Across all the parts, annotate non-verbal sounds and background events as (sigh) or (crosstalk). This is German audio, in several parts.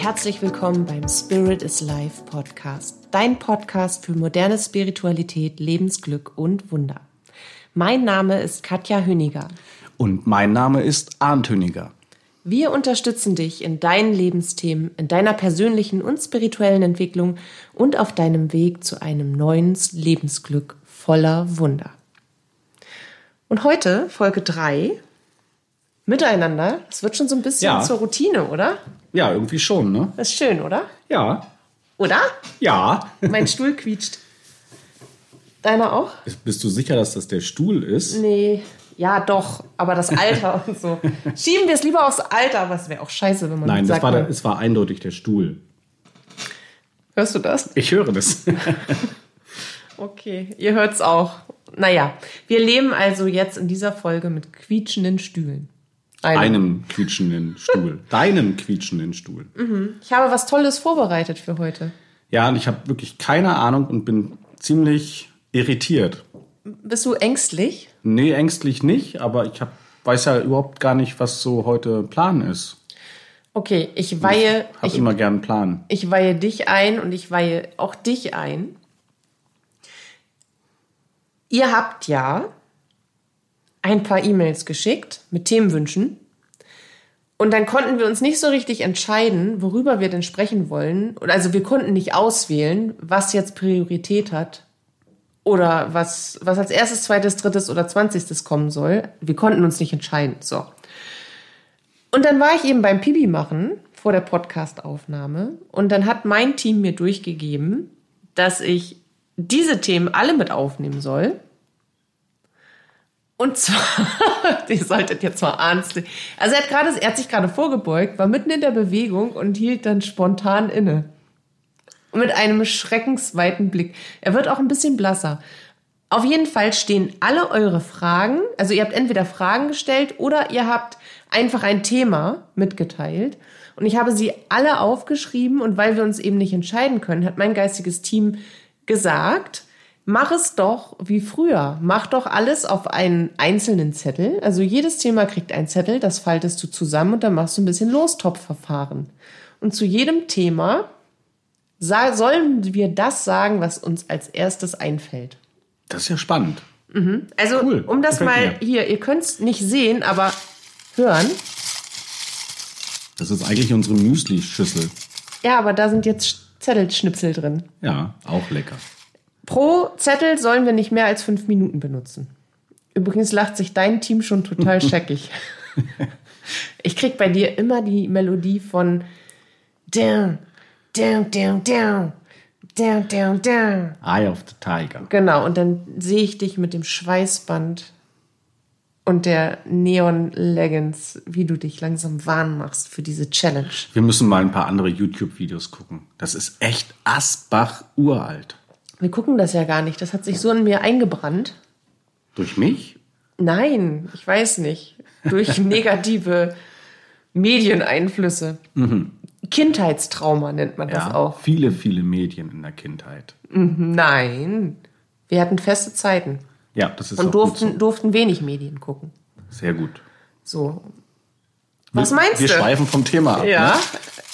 herzlich willkommen beim Spirit is Life Podcast, dein Podcast für moderne Spiritualität, Lebensglück und Wunder. Mein Name ist Katja Hüniger. Und mein Name ist Arndt Hüniger. Wir unterstützen dich in deinen Lebensthemen, in deiner persönlichen und spirituellen Entwicklung und auf deinem Weg zu einem neuen Lebensglück voller Wunder. Und heute Folge 3 miteinander. Das wird schon so ein bisschen Ja. zur Routine, oder? Ja, irgendwie schon, ne? Das ist schön, oder? Ja. Oder? Ja. Mein Stuhl quietscht. Deiner auch? Bist du sicher, dass das der Stuhl ist? Nee, ja doch, aber das Alter (laughs) und so. Schieben wir es lieber aufs Alter, aber es wäre auch scheiße, wenn man Nein, das sagt, war, der, es war eindeutig der Stuhl. hörst du das? Ich höre das. (laughs) Okay, ihr hört's auch. Naja, wir leben also jetzt in dieser Folge mit quietschenden Stühlen. Einem. Einem quietschenden Stuhl. (laughs) Deinem quietschenden Stuhl. Ich habe was Tolles vorbereitet für heute. Ja, und ich habe wirklich keine Ahnung und bin ziemlich irritiert. Bist du ängstlich? Nee, ängstlich nicht, aber ich hab, weiß ja überhaupt gar nicht, was so heute Plan ist. Okay, ich weihe, ich, immer gern einen Plan. ich weihe dich ein und ich weihe auch dich ein. Ihr habt ja ein paar E-Mails geschickt mit Themenwünschen. Und dann konnten wir uns nicht so richtig entscheiden, worüber wir denn sprechen wollen. Also wir konnten nicht auswählen, was jetzt Priorität hat oder was, was als erstes, zweites, drittes oder zwanzigstes kommen soll. Wir konnten uns nicht entscheiden. So. Und dann war ich eben beim Pipi machen vor der Podcastaufnahme und dann hat mein Team mir durchgegeben, dass ich diese Themen alle mit aufnehmen soll. Und zwar, (laughs) ihr solltet jetzt mal ernst. Also er hat gerade, er hat sich gerade vorgebeugt, war mitten in der Bewegung und hielt dann spontan inne. Mit einem schreckensweiten Blick. Er wird auch ein bisschen blasser. Auf jeden Fall stehen alle eure Fragen, also ihr habt entweder Fragen gestellt oder ihr habt einfach ein Thema mitgeteilt. Und ich habe sie alle aufgeschrieben und weil wir uns eben nicht entscheiden können, hat mein geistiges Team gesagt, mach es doch wie früher. Mach doch alles auf einen einzelnen Zettel. Also jedes Thema kriegt einen Zettel, das faltest du zusammen und dann machst du ein bisschen Lostopfverfahren. Und zu jedem Thema sollen wir das sagen, was uns als erstes einfällt. Das ist ja spannend. Also, Cool, um das gefällt mal mir. hier, ihr könnt es nicht sehen, aber hören. Das ist eigentlich unsere Müsli-Schüssel. Ja, aber da sind jetzt Zettelschnipsel drin. Ja, auch lecker. Pro Zettel sollen wir nicht mehr als fünf Minuten benutzen. Übrigens lacht sich dein Team schon total (laughs) scheckig. Ich krieg bei dir immer die Melodie von down, down, down, down, down, down, down. Eye of the Tiger. Genau, und dann sehe ich dich mit dem Schweißband und der Neon Leggings, wie du dich langsam warm machst für diese Challenge. Wir müssen mal ein paar andere YouTube-Videos gucken. Das ist echt Asbach uralt. Wir gucken das ja gar nicht. Das hat sich so in mir eingebrannt. Durch mich? Nein, ich weiß nicht. Durch (laughs) negative Medieneinflüsse. Kindheitstrauma nennt man das Ja, auch. viele, viele Medien in der Kindheit. Nein. Wir hatten feste Zeiten Ja, das ist und auch durften, gut so. durften wenig Medien gucken. Sehr gut. So. Was meinst wir du? Wir schweifen vom Thema ab. Ja.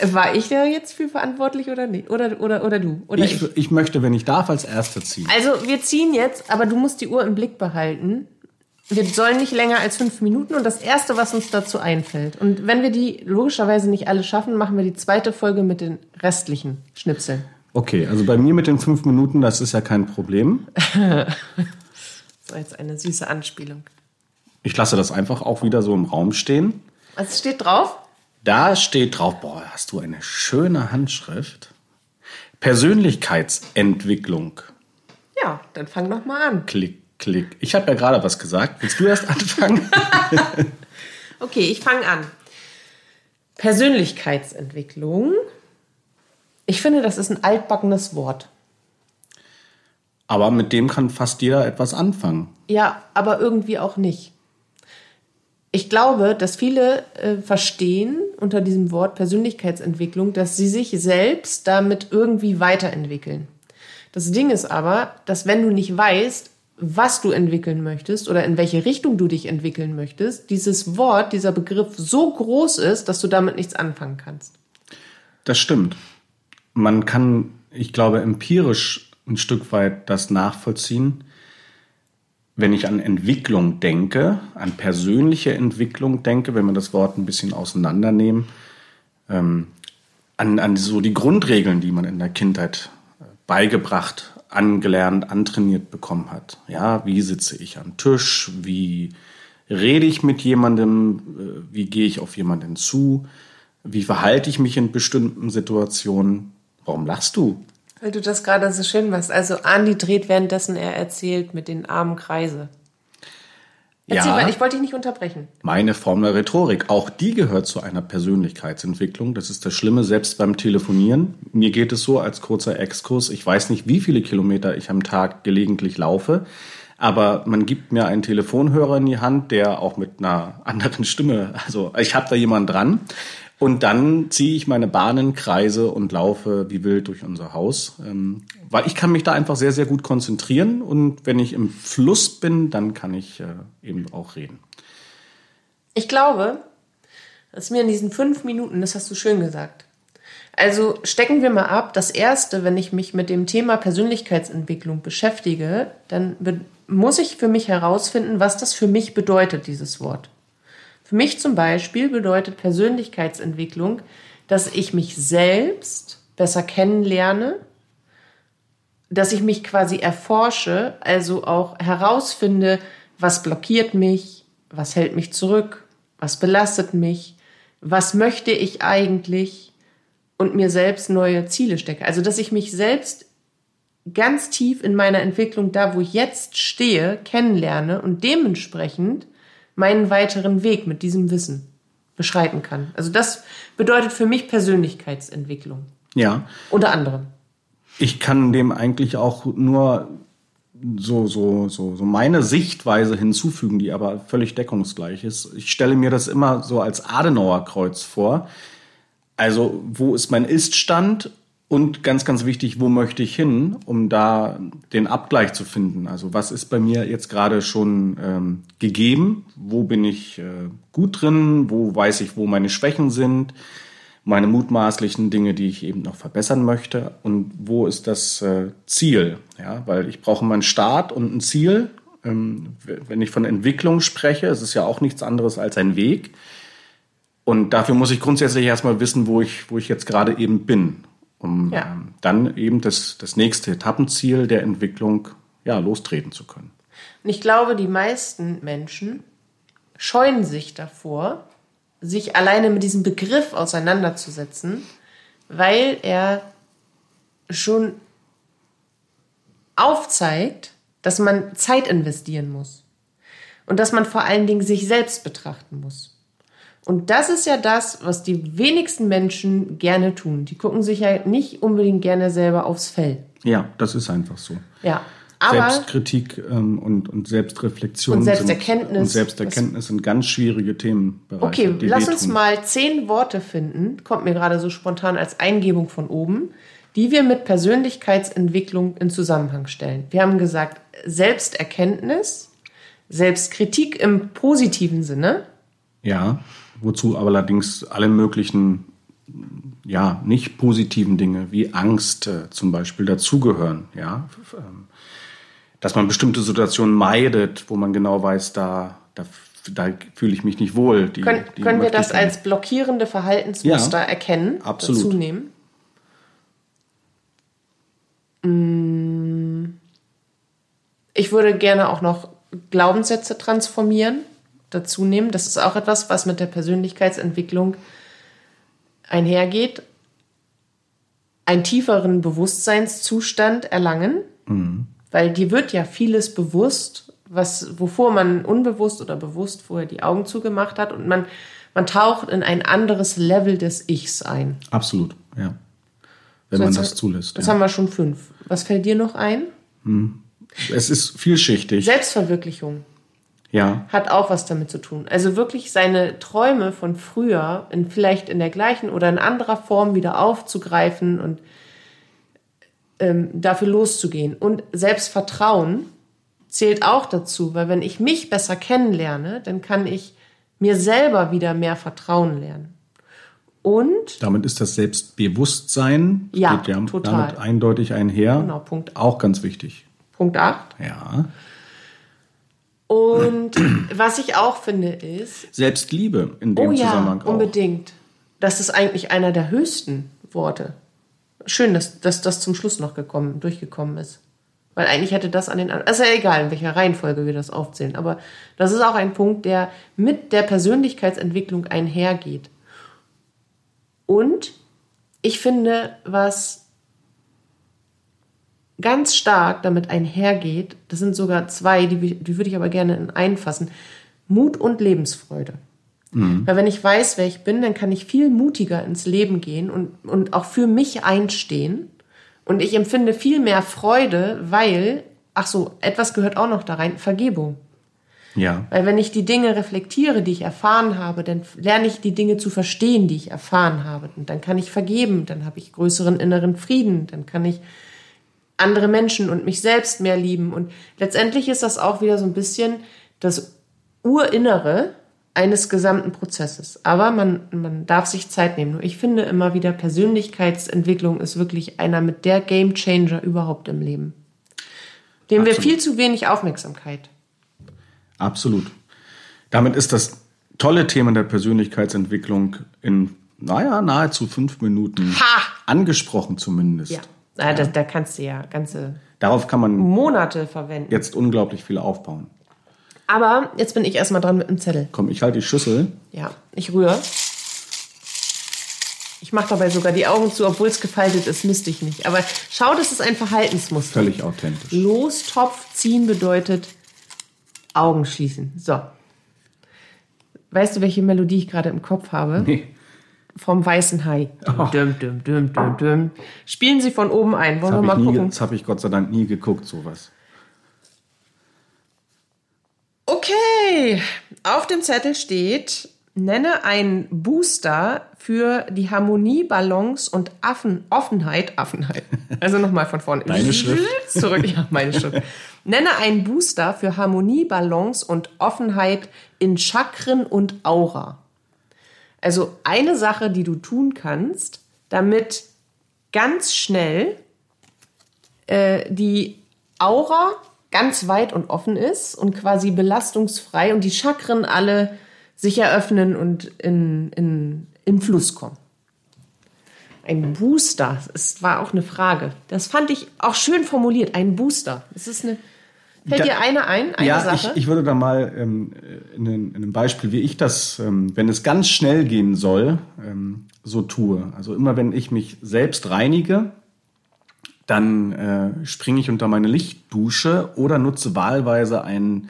Ne? War ich da jetzt für verantwortlich oder nicht? Oder, oder, oder du? Oder ich, Ich, ich möchte, wenn ich darf, als Erster ziehen. Also, wir ziehen jetzt, aber du musst die Uhr im Blick behalten. Wir sollen nicht länger als fünf Minuten und das Erste, was uns dazu einfällt. Und wenn wir die logischerweise nicht alle schaffen, machen wir die zweite Folge mit den restlichen Schnipseln. Okay, also bei mir mit den fünf Minuten, das ist ja kein Problem. (laughs) Das war jetzt eine süße Anspielung. Ich lasse das einfach auch wieder so im Raum stehen. Was steht drauf? Da steht drauf, boah, hast du eine schöne Handschrift. Persönlichkeitsentwicklung. Ja, dann fang doch mal an. Klick, klick. Ich habe ja gerade was gesagt. Willst du erst anfangen? (laughs) (laughs) Okay, ich fange an. Persönlichkeitsentwicklung. Ich finde, das ist ein altbackenes Wort. Aber mit dem kann fast jeder etwas anfangen. Ja, aber irgendwie auch nicht. Ich glaube, dass viele äh, verstehen unter diesem Wort Persönlichkeitsentwicklung, dass sie sich selbst damit irgendwie weiterentwickeln. Das Ding ist aber, dass wenn du nicht weißt, was du entwickeln möchtest oder in welche Richtung du dich entwickeln möchtest, dieses Wort, dieser Begriff so groß ist, dass du damit nichts anfangen kannst. Das stimmt. Man kann, ich glaube, empirisch ein Stück weit das nachvollziehen. Wenn ich an Entwicklung denke, an persönliche Entwicklung denke, wenn wir das Wort ein bisschen auseinandernehmen, ähm, an, an so die Grundregeln, die man in der Kindheit äh, beigebracht, angelernt, antrainiert bekommen hat. Ja, wie sitze ich am Tisch? Wie rede ich mit jemandem? Äh, wie gehe ich auf jemanden zu? Wie verhalte ich mich in bestimmten Situationen? Warum lachst du? Weil du das gerade so schön machst. Also Andi dreht währenddessen er erzählt mit den armen Kreise. Erzähl ja, mal, ich wollte dich nicht unterbrechen. Meine Form der Rhetorik, auch die gehört zu einer Persönlichkeitsentwicklung. Das ist das Schlimme, selbst beim Telefonieren. Mir geht es so als kurzer Exkurs. Ich weiß nicht, wie viele Kilometer ich am Tag gelegentlich laufe. Aber man gibt mir einen Telefonhörer in die Hand, der auch mit einer anderen Stimme, also ich habe da jemanden dran. Und dann ziehe ich meine Bahnen, Kreise und laufe wie wild durch unser Haus. Ähm, weil ich kann mich da einfach sehr, sehr gut konzentrieren. Und wenn ich im Fluss bin, dann kann ich äh, eben auch reden. Ich glaube, dass mir in diesen fünf Minuten, das hast du schön gesagt. Also stecken wir mal ab. Das erste, wenn ich mich mit dem Thema Persönlichkeitsentwicklung beschäftige, dann muss ich für mich herausfinden, was das für mich bedeutet, dieses Wort. Für mich zum Beispiel bedeutet Persönlichkeitsentwicklung, dass ich mich selbst besser kennenlerne, dass ich mich quasi erforsche, also auch herausfinde, was blockiert mich, was hält mich zurück, was belastet mich, was möchte ich eigentlich und mir selbst neue Ziele stecke. Also dass ich mich selbst ganz tief in meiner Entwicklung, da wo ich jetzt stehe, kennenlerne und dementsprechend meinen weiteren Weg mit diesem Wissen beschreiten kann. Also das bedeutet für mich Persönlichkeitsentwicklung. Ja. Unter anderem. Ich kann dem eigentlich auch nur so, so, so, so meine Sichtweise hinzufügen, die aber völlig deckungsgleich ist. Ich stelle mir das immer so als Adenauerkreuz vor. Also, wo ist mein Iststand und ganz, ganz wichtig, wo möchte ich hin, um da den Abgleich zu finden? Also was ist bei mir jetzt gerade schon ähm, gegeben? Wo bin ich äh, gut drin? Wo weiß ich, wo meine Schwächen sind? Meine mutmaßlichen Dinge, die ich eben noch verbessern möchte? Und wo ist das äh, Ziel? Ja, weil ich brauche meinen Start und ein Ziel. Ähm, wenn ich von Entwicklung spreche, es ist ja auch nichts anderes als ein Weg. Und dafür muss ich grundsätzlich erstmal wissen, wo ich, wo ich jetzt gerade eben bin um ja. ähm, dann eben das, das nächste Etappenziel der Entwicklung ja, lostreten zu können. Und ich glaube, die meisten Menschen scheuen sich davor, sich alleine mit diesem Begriff auseinanderzusetzen, weil er schon aufzeigt, dass man Zeit investieren muss und dass man vor allen Dingen sich selbst betrachten muss. Und das ist ja das, was die wenigsten Menschen gerne tun. Die gucken sich ja nicht unbedingt gerne selber aufs Fell. Ja, das ist einfach so. Ja. Aber Selbstkritik ähm, und, und Selbstreflexion und Selbsterkenntnis, sind, und Selbsterkenntnis sind ganz schwierige Themenbereiche. Okay, lass uns mal zehn Worte finden, kommt mir gerade so spontan als Eingebung von oben, die wir mit Persönlichkeitsentwicklung in Zusammenhang stellen. Wir haben gesagt, Selbsterkenntnis, Selbstkritik im positiven Sinne. Ja wozu aber allerdings alle möglichen, ja, nicht positiven Dinge wie Angst äh, zum Beispiel dazugehören, ja. Ähm, dass man bestimmte Situationen meidet, wo man genau weiß, da, da, da fühle ich mich nicht wohl. Die, können, die können wir das als blockierende Verhaltensmuster ja, erkennen, absolut. dazu nehmen? Mm. Ich würde gerne auch noch Glaubenssätze transformieren dazu nehmen. Das ist auch etwas, was mit der Persönlichkeitsentwicklung einhergeht. Einen tieferen Bewusstseinszustand erlangen, mhm. weil dir wird ja vieles bewusst, was, wovor man unbewusst oder bewusst vorher die Augen zugemacht hat und man, man taucht in ein anderes Level des Ichs ein. Absolut, ja. Wenn so, man das zulässt. Das ja. haben wir schon fünf. Was fällt dir noch ein? Mhm. Es ist vielschichtig. Selbstverwirklichung ja. hat auch was damit zu tun. Also wirklich seine Träume von früher in vielleicht in der gleichen oder in anderer Form wieder aufzugreifen und ähm, dafür loszugehen. Und Selbstvertrauen zählt auch dazu, weil wenn ich mich besser kennenlerne, dann kann ich mir selber wieder mehr Vertrauen lernen. Und Damit ist das Selbstbewusstsein Ja, geht ja total. damit eindeutig einher. Genau, Punkt. Auch ganz wichtig. Punkt 8. Ja. Und was ich auch finde ist, Selbstliebe in dem oh ja, Zusammenhang auch. unbedingt. Das ist eigentlich einer der höchsten Worte. Schön, dass, dass das zum Schluss noch gekommen, durchgekommen ist. Weil eigentlich hätte das an den anderen. Also egal, in welcher Reihenfolge wir das aufzählen. Aber das ist auch ein Punkt, der mit der Persönlichkeitsentwicklung einhergeht. Und ich finde, was ganz stark damit einhergeht, das sind sogar zwei, die, die würde ich aber gerne in einen fassen. Mut und Lebensfreude. Weil wenn ich weiß, wer ich bin, dann kann ich viel mutiger ins Leben gehen und, und auch für mich einstehen. Und ich empfinde viel mehr Freude, weil, ach so, etwas gehört auch noch da rein, Vergebung. Ja. Weil wenn ich die Dinge reflektiere, die ich erfahren habe, dann lerne ich die Dinge zu verstehen, die ich erfahren habe. Und dann kann ich vergeben, dann habe ich größeren inneren Frieden, dann kann ich andere Menschen und mich selbst mehr lieben. Und letztendlich ist das auch wieder so ein bisschen das Urinnere eines gesamten Prozesses. Aber man, man darf sich Zeit nehmen. Und ich finde immer wieder, Persönlichkeitsentwicklung ist wirklich einer mit der Game Changer überhaupt im Leben. Dem wir viel zu wenig Aufmerksamkeit. Absolut. Damit ist das tolle Thema der Persönlichkeitsentwicklung in, naja, nahezu fünf Minuten Ha! angesprochen zumindest. Ja. Ah, Da, da kannst du ja ganze Darauf kann man Monate verwenden. jetzt unglaublich viel aufbauen. Aber jetzt bin ich erstmal dran mit dem Zettel. Komm, ich halte die Schüssel. Ja, ich rühre. Ich mache dabei sogar die Augen zu, obwohl es gefaltet ist, müsste ich nicht. Aber schau, das ist ein Verhaltensmuster. Völlig authentisch. Lostopf ziehen bedeutet Augen schließen. So. Weißt du, welche Melodie ich gerade im Kopf habe? Nee. Vom Weißen Hai. Düm, düm, düm, düm, düm. Spielen Sie von oben ein. Wollen Das wir habe mal ich, nie- gucken? das hab ich Gott sei Dank nie geguckt, sowas. Okay, auf dem Zettel steht, nenne einen Booster für die Harmonie, Balance und Affen, Offenheit, Affenheit. Also nochmal von vorne. Deine Schrift? Zurück, ja, meine Schrift. Nenne einen Booster für Harmonie, Balance und Offenheit in Chakren und Aura. Also eine Sache, die du tun kannst, damit ganz schnell äh, die Aura ganz weit und offen ist und quasi belastungsfrei und die Chakren alle sich eröffnen und in, in, in Fluss kommen. Ein Booster, es war auch eine Frage. Das fand ich auch schön formuliert. Ein Booster. Es ist eine. Fällt Da- dir eine ein? Eine ja, ich, Sache? ich würde da mal ähm, in, einem- in einem Beispiel, wie ich das, ähm, wenn es ganz schnell gehen soll, ähm, so tue. Also immer wenn ich mich selbst reinige, dann äh, springe ich unter meine Lichtdusche oder nutze wahlweise einen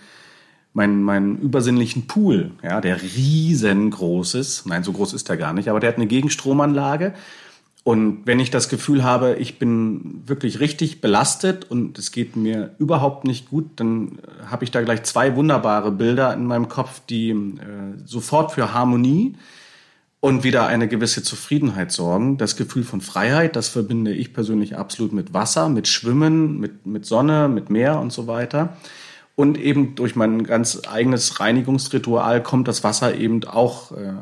meinen, meinen übersinnlichen Pool, ja, der riesengroß ist. Nein, so groß ist er gar nicht, aber der hat eine Gegenstromanlage. Und wenn ich das Gefühl habe, ich bin wirklich richtig belastet und es geht mir überhaupt nicht gut, dann äh, habe ich da gleich zwei wunderbare Bilder in meinem Kopf, die äh, sofort für Harmonie und wieder eine gewisse Zufriedenheit sorgen. Das Gefühl von Freiheit, das verbinde ich persönlich absolut mit Wasser, mit Schwimmen, mit, mit Sonne, mit Meer und so weiter. Und eben durch mein ganz eigenes Reinigungsritual kommt das Wasser eben auch äh,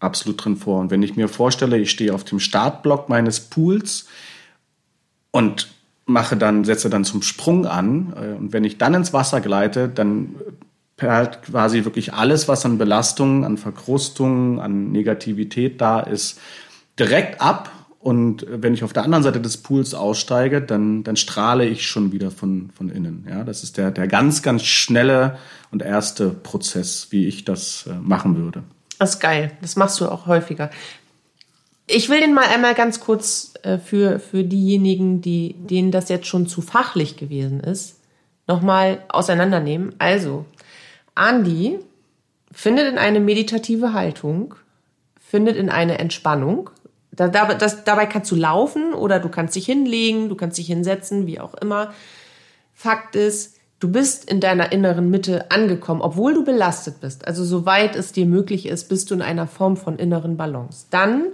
absolut drin vor. Und wenn ich mir vorstelle, ich stehe auf dem Startblock meines Pools und mache dann, setze dann zum Sprung an, äh, und wenn ich dann ins Wasser gleite, dann perlt quasi wirklich alles, was an Belastungen, an Verkrustungen, an Negativität da ist, direkt ab. Und wenn ich auf der anderen Seite des Pools aussteige, dann, dann strahle ich schon wieder von, von innen. Ja, das ist der, der ganz, ganz schnelle und erste Prozess, wie ich das äh, machen würde. Das ist geil. Das machst du auch häufiger. Ich will den mal einmal ganz kurz äh, für, für diejenigen, die, denen das jetzt schon zu fachlich gewesen ist, nochmal auseinandernehmen. Also, Andi findet in eine meditative Haltung, findet in eine Entspannung. Da, da, das, dabei kannst du laufen oder du kannst dich hinlegen, du kannst dich hinsetzen, wie auch immer. Fakt ist, du bist in deiner inneren Mitte angekommen, obwohl du belastet bist. Also soweit es dir möglich ist, bist du in einer Form von inneren Balance. Dann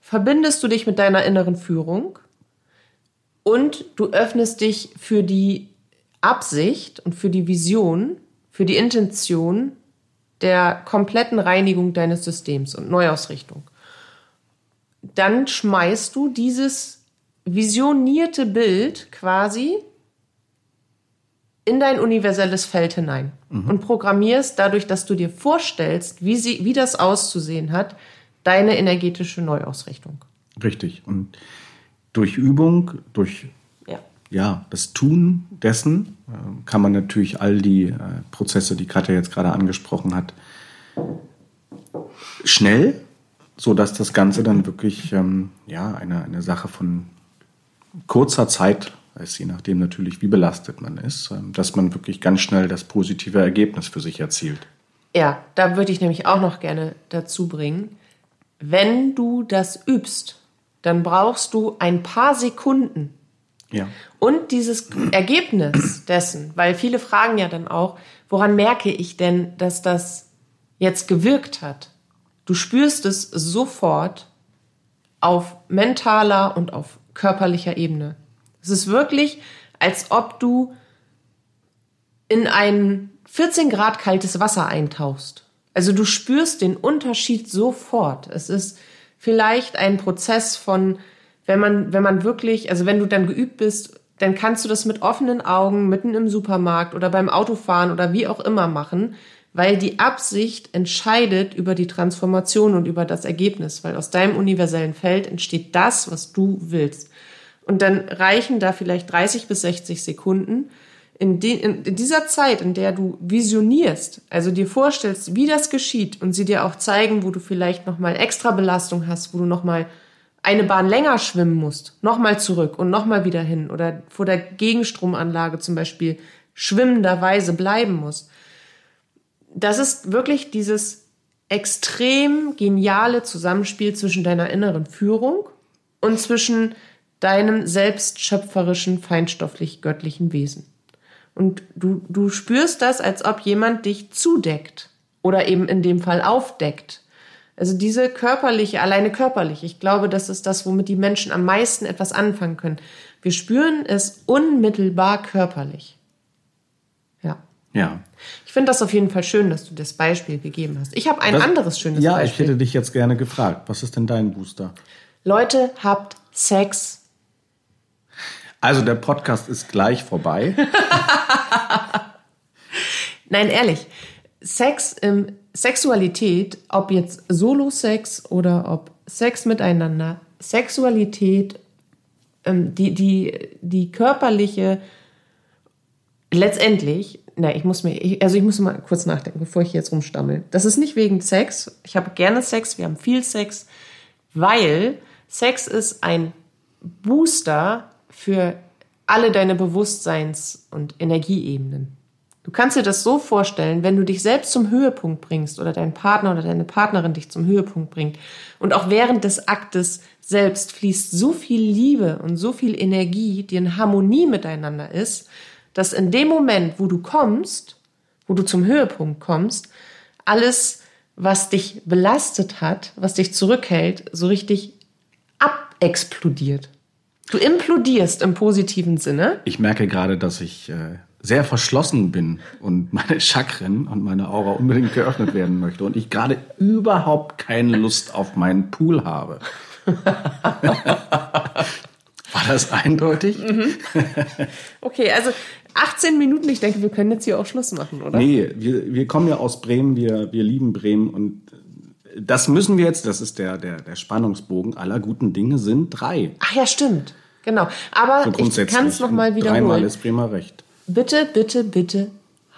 verbindest du dich mit deiner inneren Führung und du öffnest dich für die Absicht und für die Vision, für die Intention der kompletten Reinigung deines Systems und Neuausrichtung. dann schmeißt du dieses visionierte Bild quasi in dein universelles Feld hinein und programmierst dadurch, dass du dir vorstellst, wie, sie, wie das auszusehen hat, deine energetische Neuausrichtung. Richtig. Und durch Übung, durch Ja. ja, das Tun dessen äh, kann man natürlich all die äh, Prozesse, die Katja jetzt gerade angesprochen hat, schnell, so dass das Ganze dann wirklich ähm, ja eine, eine Sache von kurzer Zeit ist, je nachdem natürlich, wie belastet man ist, ähm, dass man wirklich ganz schnell das positive Ergebnis für sich erzielt. Ja, da würde ich nämlich auch noch gerne dazu bringen. Wenn du das übst, dann brauchst du ein paar Sekunden Ja. und dieses Ergebnis dessen, weil viele fragen ja dann auch, woran merke ich denn, dass das jetzt gewirkt hat? Du spürst es sofort auf mentaler und auf körperlicher Ebene. Es ist wirklich, als ob du in ein 14 Grad kaltes Wasser eintauchst. Also du spürst den Unterschied sofort. Es ist vielleicht ein Prozess von, wenn man, wenn man wirklich, also wenn du dann geübt bist, dann kannst du das mit offenen Augen mitten im Supermarkt oder beim Autofahren oder wie auch immer machen, weil die Absicht entscheidet über die Transformation und über das Ergebnis, weil aus deinem universellen Feld entsteht das, was du willst. Und dann reichen da vielleicht 30 bis 60 Sekunden. In, de, in, in dieser Zeit, in der du visionierst, also dir vorstellst, wie das geschieht und sie dir auch zeigen, wo du vielleicht nochmal extra Belastung hast, wo du nochmal eine Bahn länger schwimmen musst, nochmal zurück und nochmal wieder hin oder vor der Gegenstromanlage zum Beispiel schwimmenderweise bleiben musst. Das ist wirklich dieses extrem geniale Zusammenspiel zwischen deiner inneren Führung und zwischen deinem selbstschöpferischen, feinstofflich-göttlichen Wesen. Und du, du spürst das, als ob jemand dich zudeckt oder eben in dem Fall aufdeckt. Also diese körperliche, alleine körperlich, ich glaube, das ist das, womit die Menschen am meisten etwas anfangen können. Wir spüren es unmittelbar körperlich. Ja. Ja. Ich finde das auf jeden Fall schön, dass du das Beispiel gegeben hast. Ich habe ein Was- anderes schönes Ja, ich Beispiel. hätte dich jetzt gerne gefragt. Was ist denn dein Booster? Leute, habt Sex. Also der Podcast ist gleich vorbei. (laughs) Nein, ehrlich. Sex, ähm, Sexualität, ob jetzt Solo-Sex oder ob Sex miteinander, Sexualität, ähm, die, die, die körperliche, letztendlich, na, ich muss mir, also ich muss mal kurz nachdenken, bevor ich jetzt rumstammel. Das ist nicht wegen Sex. Ich habe gerne Sex, wir haben viel Sex, weil Sex ist ein Booster für alle deine Bewusstseins- und Energieebenen. Du kannst dir das so vorstellen, wenn du dich selbst zum Höhepunkt bringst oder dein Partner oder deine Partnerin dich zum Höhepunkt bringt und auch während des Aktes selbst fließt so viel Liebe und so viel Energie, die in Harmonie miteinander ist, dass in dem Moment, wo du kommst, wo du zum Höhepunkt kommst, alles, was dich belastet hat, was dich zurückhält, so richtig abexplodiert. Du implodierst im positiven Sinne. Ich merke gerade, dass ich äh, sehr verschlossen bin und meine Chakren und meine Aura unbedingt geöffnet werden möchte und ich gerade überhaupt keine Lust auf meinen Pool habe. (laughs) War das eindeutig? Okay, also 18 Minuten. Ich denke, wir können jetzt hier auch Schluss machen, oder? Nee, wir, wir kommen ja aus Bremen, wir, wir lieben Bremen und das müssen wir jetzt, das ist der, der, der Spannungsbogen aller guten Dinge sind drei. Ach ja, stimmt. Genau. Aber So ich kann es nochmal Und Dreimal wiederholen. ist Bremer recht. Bitte, bitte, bitte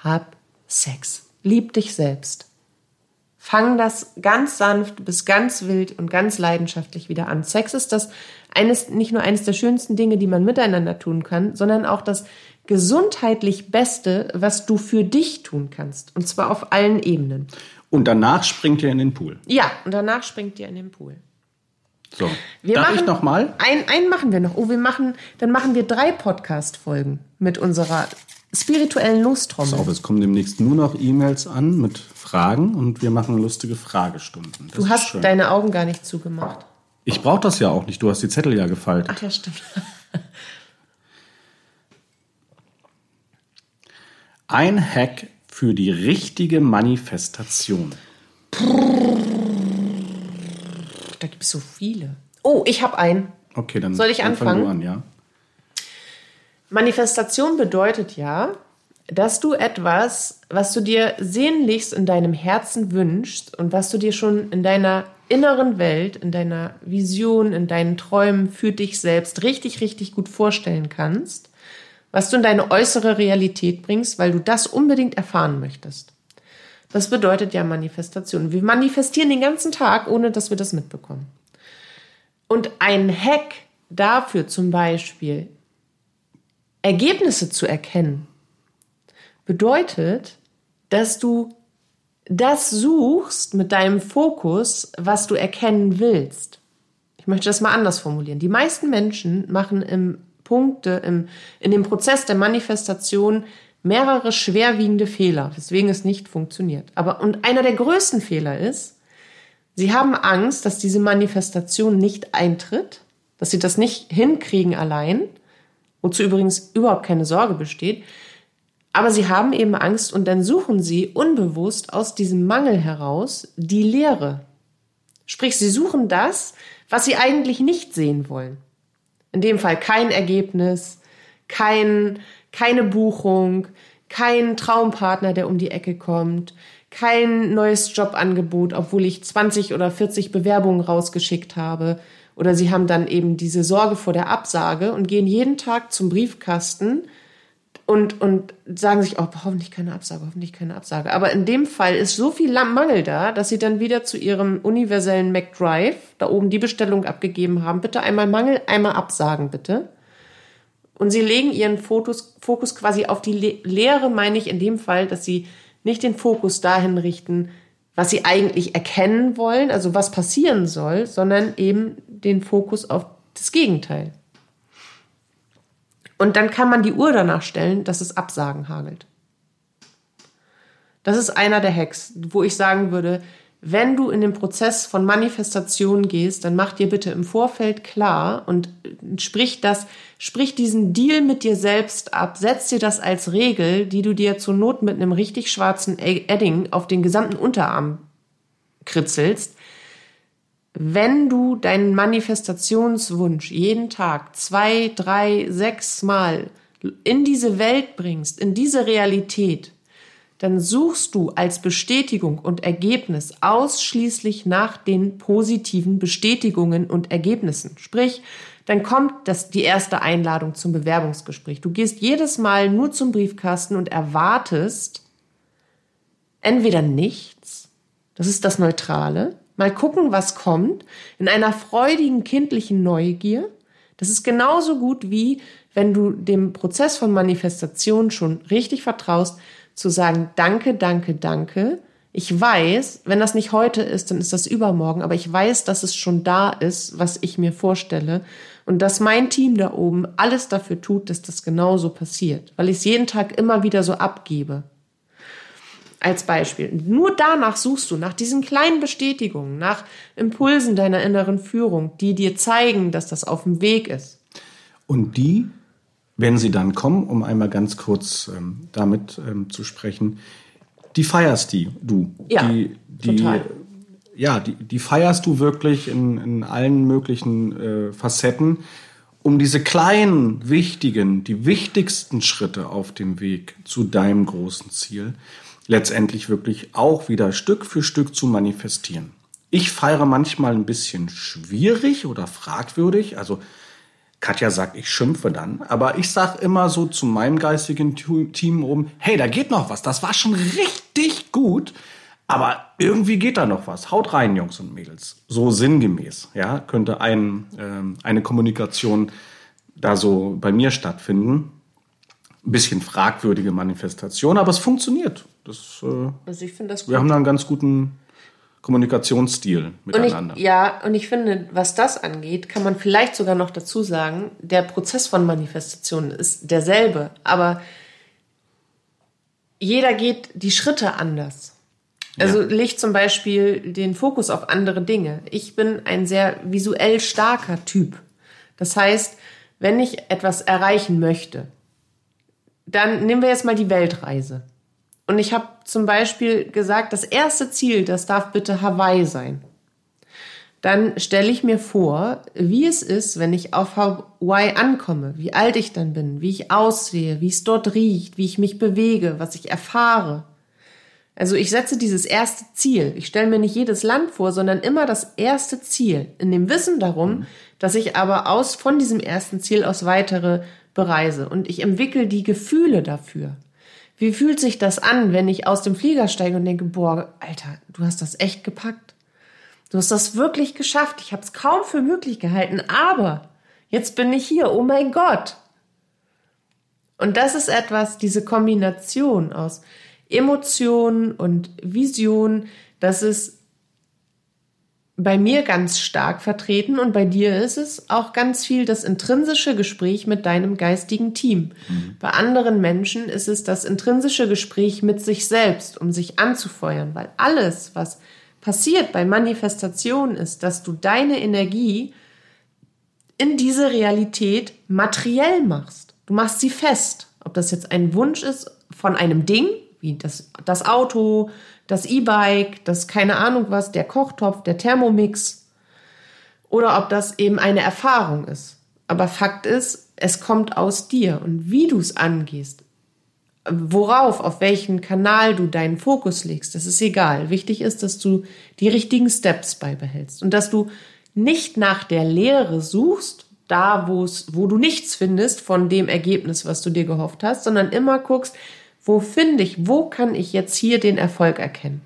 hab Sex. Lieb dich selbst. Fang das ganz sanft bis ganz wild und ganz leidenschaftlich wieder an. Sex ist das eines, nicht nur eines der schönsten Dinge, die man miteinander tun kann, sondern auch das gesundheitlich Beste, was du für dich tun kannst. Und zwar auf allen Ebenen. Und danach springt ihr in den Pool. Ja, und danach springt ihr in den Pool. So. Wir Darf machen, ich noch mal? Ein, einen machen wir noch. Oh, wir machen, dann machen wir drei Podcast-Folgen mit unserer spirituellen Lostrommel. Auf, es kommen demnächst nur noch E-Mails an mit Fragen und wir machen lustige Fragestunden. Das Du hast schön. deine Augen gar nicht zugemacht. Ich brauche das ja auch nicht. Du hast die Zettel ja gefaltet. Ach ja, stimmt. Ein Hack für die richtige Manifestation. Da gibt es so viele. Oh, ich habe einen. Okay, dann Soll ich dann fang anfangen? Du an, ja. Manifestation bedeutet ja, dass du etwas, was du dir sehnlichst in deinem Herzen wünschst und was du dir schon in deiner inneren Welt, in deiner Vision, in deinen Träumen für dich selbst richtig, richtig gut vorstellen kannst, was du in deine äußere Realität bringst, weil du das unbedingt erfahren möchtest. Das bedeutet ja Manifestation. Wir manifestieren den ganzen Tag, ohne dass wir das mitbekommen. Und ein Hack dafür zum Beispiel, Ergebnisse zu erkennen, bedeutet, dass du das suchst mit deinem Fokus, was du erkennen willst. Ich möchte das mal anders formulieren. Die meisten Menschen machen im Punkte, im, in dem Prozess der Manifestation mehrere schwerwiegende Fehler, weswegen es nicht funktioniert. Aber, und einer der größten Fehler ist, sie haben Angst, dass diese Manifestation nicht eintritt, dass sie das nicht hinkriegen allein, wozu übrigens überhaupt keine Sorge besteht, aber sie haben eben Angst und dann suchen sie unbewusst aus diesem Mangel heraus die Leere. Sprich, sie suchen das, was sie eigentlich nicht sehen wollen. In dem Fall kein Ergebnis, kein, keine Buchung, kein Traumpartner, der um die Ecke kommt, kein neues Jobangebot, obwohl ich 20 oder 40 Bewerbungen rausgeschickt habe. Oder sie haben dann eben diese Sorge vor der Absage und gehen jeden Tag zum Briefkasten und, und sagen sich, oh, hoffentlich keine Absage, hoffentlich keine Absage. Aber in dem Fall ist so viel Mangel da, dass sie dann wieder zu ihrem universellen McDrive da oben die Bestellung abgegeben haben. Bitte einmal Mangel, einmal Absagen, bitte. Und sie legen ihren Fokus, Fokus quasi auf die Le Lehre, meine ich in dem Fall, dass sie nicht den Fokus dahin richten, was sie eigentlich erkennen wollen, also was passieren soll, sondern eben den Fokus auf das Gegenteil. Und dann kann man die Uhr danach stellen, dass es Absagen hagelt. Das ist einer der Hacks, wo ich sagen würde, wenn du in den Prozess von Manifestation gehst, dann mach dir bitte im Vorfeld klar und sprich das, sprich diesen Deal mit dir selbst ab, setz dir das als Regel, die du dir zur Not mit einem richtig schwarzen Edding auf den gesamten Unterarm kritzelst. Wenn du deinen Manifestationswunsch jeden Tag zwei, drei, sechs Mal in diese Welt bringst, in diese Realität, dann suchst du als Bestätigung und Ergebnis ausschließlich nach den positiven Bestätigungen und Ergebnissen. Sprich, dann kommt das, die erste Einladung zum Bewerbungsgespräch. Du gehst jedes Mal nur zum Briefkasten und erwartest entweder nichts, das ist das Neutrale, mal gucken, was kommt, in einer freudigen kindlichen Neugier. Das ist genauso gut wie, wenn du dem Prozess von Manifestation schon richtig vertraust, zu sagen, danke, danke, danke. Ich weiß, wenn das nicht heute ist, dann ist das übermorgen, aber ich weiß, dass es schon da ist, was ich mir vorstelle und dass mein Team da oben alles dafür tut, dass das genauso passiert, weil ich es jeden Tag immer wieder so abgebe. Als Beispiel. Nur danach suchst du, nach diesen kleinen Bestätigungen, nach Impulsen deiner inneren Führung, die dir zeigen, dass das auf dem Weg ist. Und die wenn sie dann kommen, um einmal ganz kurz ähm, damit ähm, zu sprechen, die feierst die, du. Ja, die, die, total. Ja, die, die feierst du wirklich in, in allen möglichen äh, Facetten, um diese kleinen, wichtigen, die wichtigsten Schritte auf dem Weg zu deinem großen Ziel letztendlich wirklich auch wieder Stück für Stück zu manifestieren. Ich feiere manchmal ein bisschen schwierig oder fragwürdig, also Katja sagt, ich schimpfe dann, aber ich sag immer so zu meinem geistigen Team oben, hey, da geht noch was, das war schon richtig gut, aber irgendwie geht da noch was. Haut rein, Jungs und Mädels. So sinngemäß, ja, könnte ein, ähm, eine Kommunikation da so bei mir stattfinden. Ein bisschen fragwürdige Manifestation, aber es funktioniert. Das, äh, Also ich finde das gut. wir haben da einen ganz guten Kommunikationsstil Und miteinander. ich, ja, und ich finde, was das angeht, kann man vielleicht sogar noch dazu sagen, der Prozess von Manifestation ist derselbe, aber jeder geht die Schritte anders. Also legt zum Beispiel den Fokus auf andere Dinge. Ich bin ein sehr visuell starker Typ. Das heißt, wenn ich etwas erreichen möchte, dann nehmen wir jetzt mal die Weltreise. Und ich habe zum Beispiel gesagt, das erste Ziel, das darf bitte Hawaii sein. dann stelle ich mir vor, wie es ist, wenn ich auf Hawaii ankomme, wie alt ich dann bin, wie ich aussehe, wie es dort riecht, wie ich mich bewege, was ich erfahre. Also ich setze dieses erste Ziel. Ich stelle mir nicht jedes Land vor, sondern immer das erste Ziel. In dem Wissen darum, dass ich aber aus, von diesem ersten Ziel aus weitere bereise. Und ich entwickle die Gefühle dafür. Wie fühlt sich das an, wenn ich aus dem Flieger steige und denke, boah, Alter, du hast das echt gepackt. Du hast das wirklich geschafft. Ich habe es kaum für möglich gehalten, aber jetzt bin ich hier. Oh mein Gott. Und das ist etwas, diese Kombination aus Emotion und Vision, das ist bei mir ganz stark vertreten und bei dir ist es auch ganz viel das intrinsische Gespräch mit deinem geistigen Team. Mhm. Bei anderen Menschen ist es das intrinsische Gespräch mit sich selbst, um sich anzufeuern, weil alles, was passiert bei Manifestation ist, dass du deine Energie in diese Realität materiell machst. Du machst sie fest. Ob das jetzt ein Wunsch ist von einem Ding, wie das, das Auto, das E-Bike, das keine Ahnung was, der Kochtopf, der Thermomix, oder ob das eben eine Erfahrung ist. Aber Fakt ist, es kommt aus dir und wie du es angehst, worauf, auf welchen Kanal du deinen Fokus legst, das ist egal. Wichtig ist, dass du die richtigen Steps beibehältst und dass du nicht nach der Lehre suchst, da wo wo du nichts findest von dem Ergebnis, was du dir gehofft hast, sondern immer guckst, wo finde ich, wo kann ich jetzt hier den Erfolg erkennen?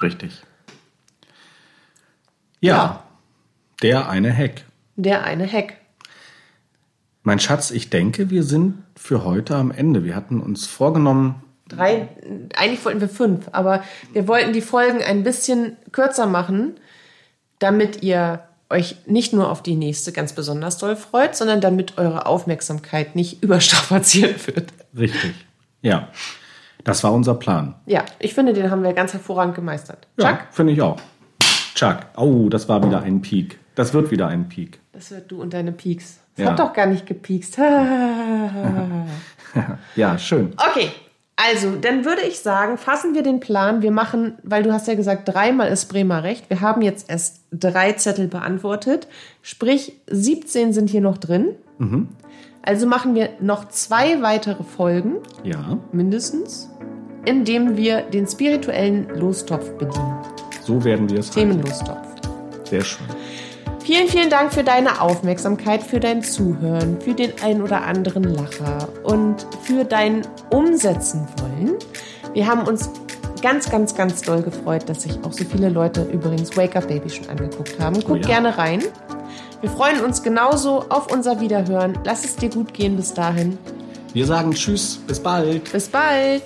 Richtig. Ja, ja. der eine Hack. Der eine Hack. Mein Schatz, ich denke, wir sind für heute am Ende. Wir hatten uns vorgenommen. Drei, eigentlich wollten wir fünf, aber wir wollten die Folgen ein bisschen kürzer machen, damit ihr euch nicht nur auf die nächste ganz besonders doll freut, sondern damit eure Aufmerksamkeit nicht (laughs) überstrapaziert wird. Richtig. Ja. Das war unser Plan. Ja, ich finde, den haben wir ganz hervorragend gemeistert. Chuck? Ja, finde ich auch. Chuck. Oh, das war wieder ein Peak. Das wird wieder ein Peak. Das wird du und deine Peaks. Das ja. hat doch gar nicht gepiekst. (laughs) (laughs) ja, schön. Okay, also, dann würde ich sagen, fassen wir den Plan. Wir machen, weil du hast ja gesagt, dreimal ist Bremer recht. Wir haben jetzt erst drei Zettel beantwortet. Sprich, 17 sind hier noch drin. Mhm. Also machen wir noch zwei weitere Folgen. Ja. Mindestens. Indem wir den spirituellen Lostopf bedienen. So werden wir es Themenlostopf. Sehr schön. Vielen, vielen Dank für deine Aufmerksamkeit, für dein Zuhören, für den ein oder anderen Lacher und für dein Umsetzen wollen. Wir haben uns ganz, ganz, ganz doll gefreut, dass sich auch so viele Leute übrigens Wake Up Baby schon angeguckt haben. Guck oh ja. gerne rein. Wir freuen uns genauso auf unser Wiederhören. Lass es dir gut gehen bis dahin. Wir sagen Tschüss, bis bald. Bis bald.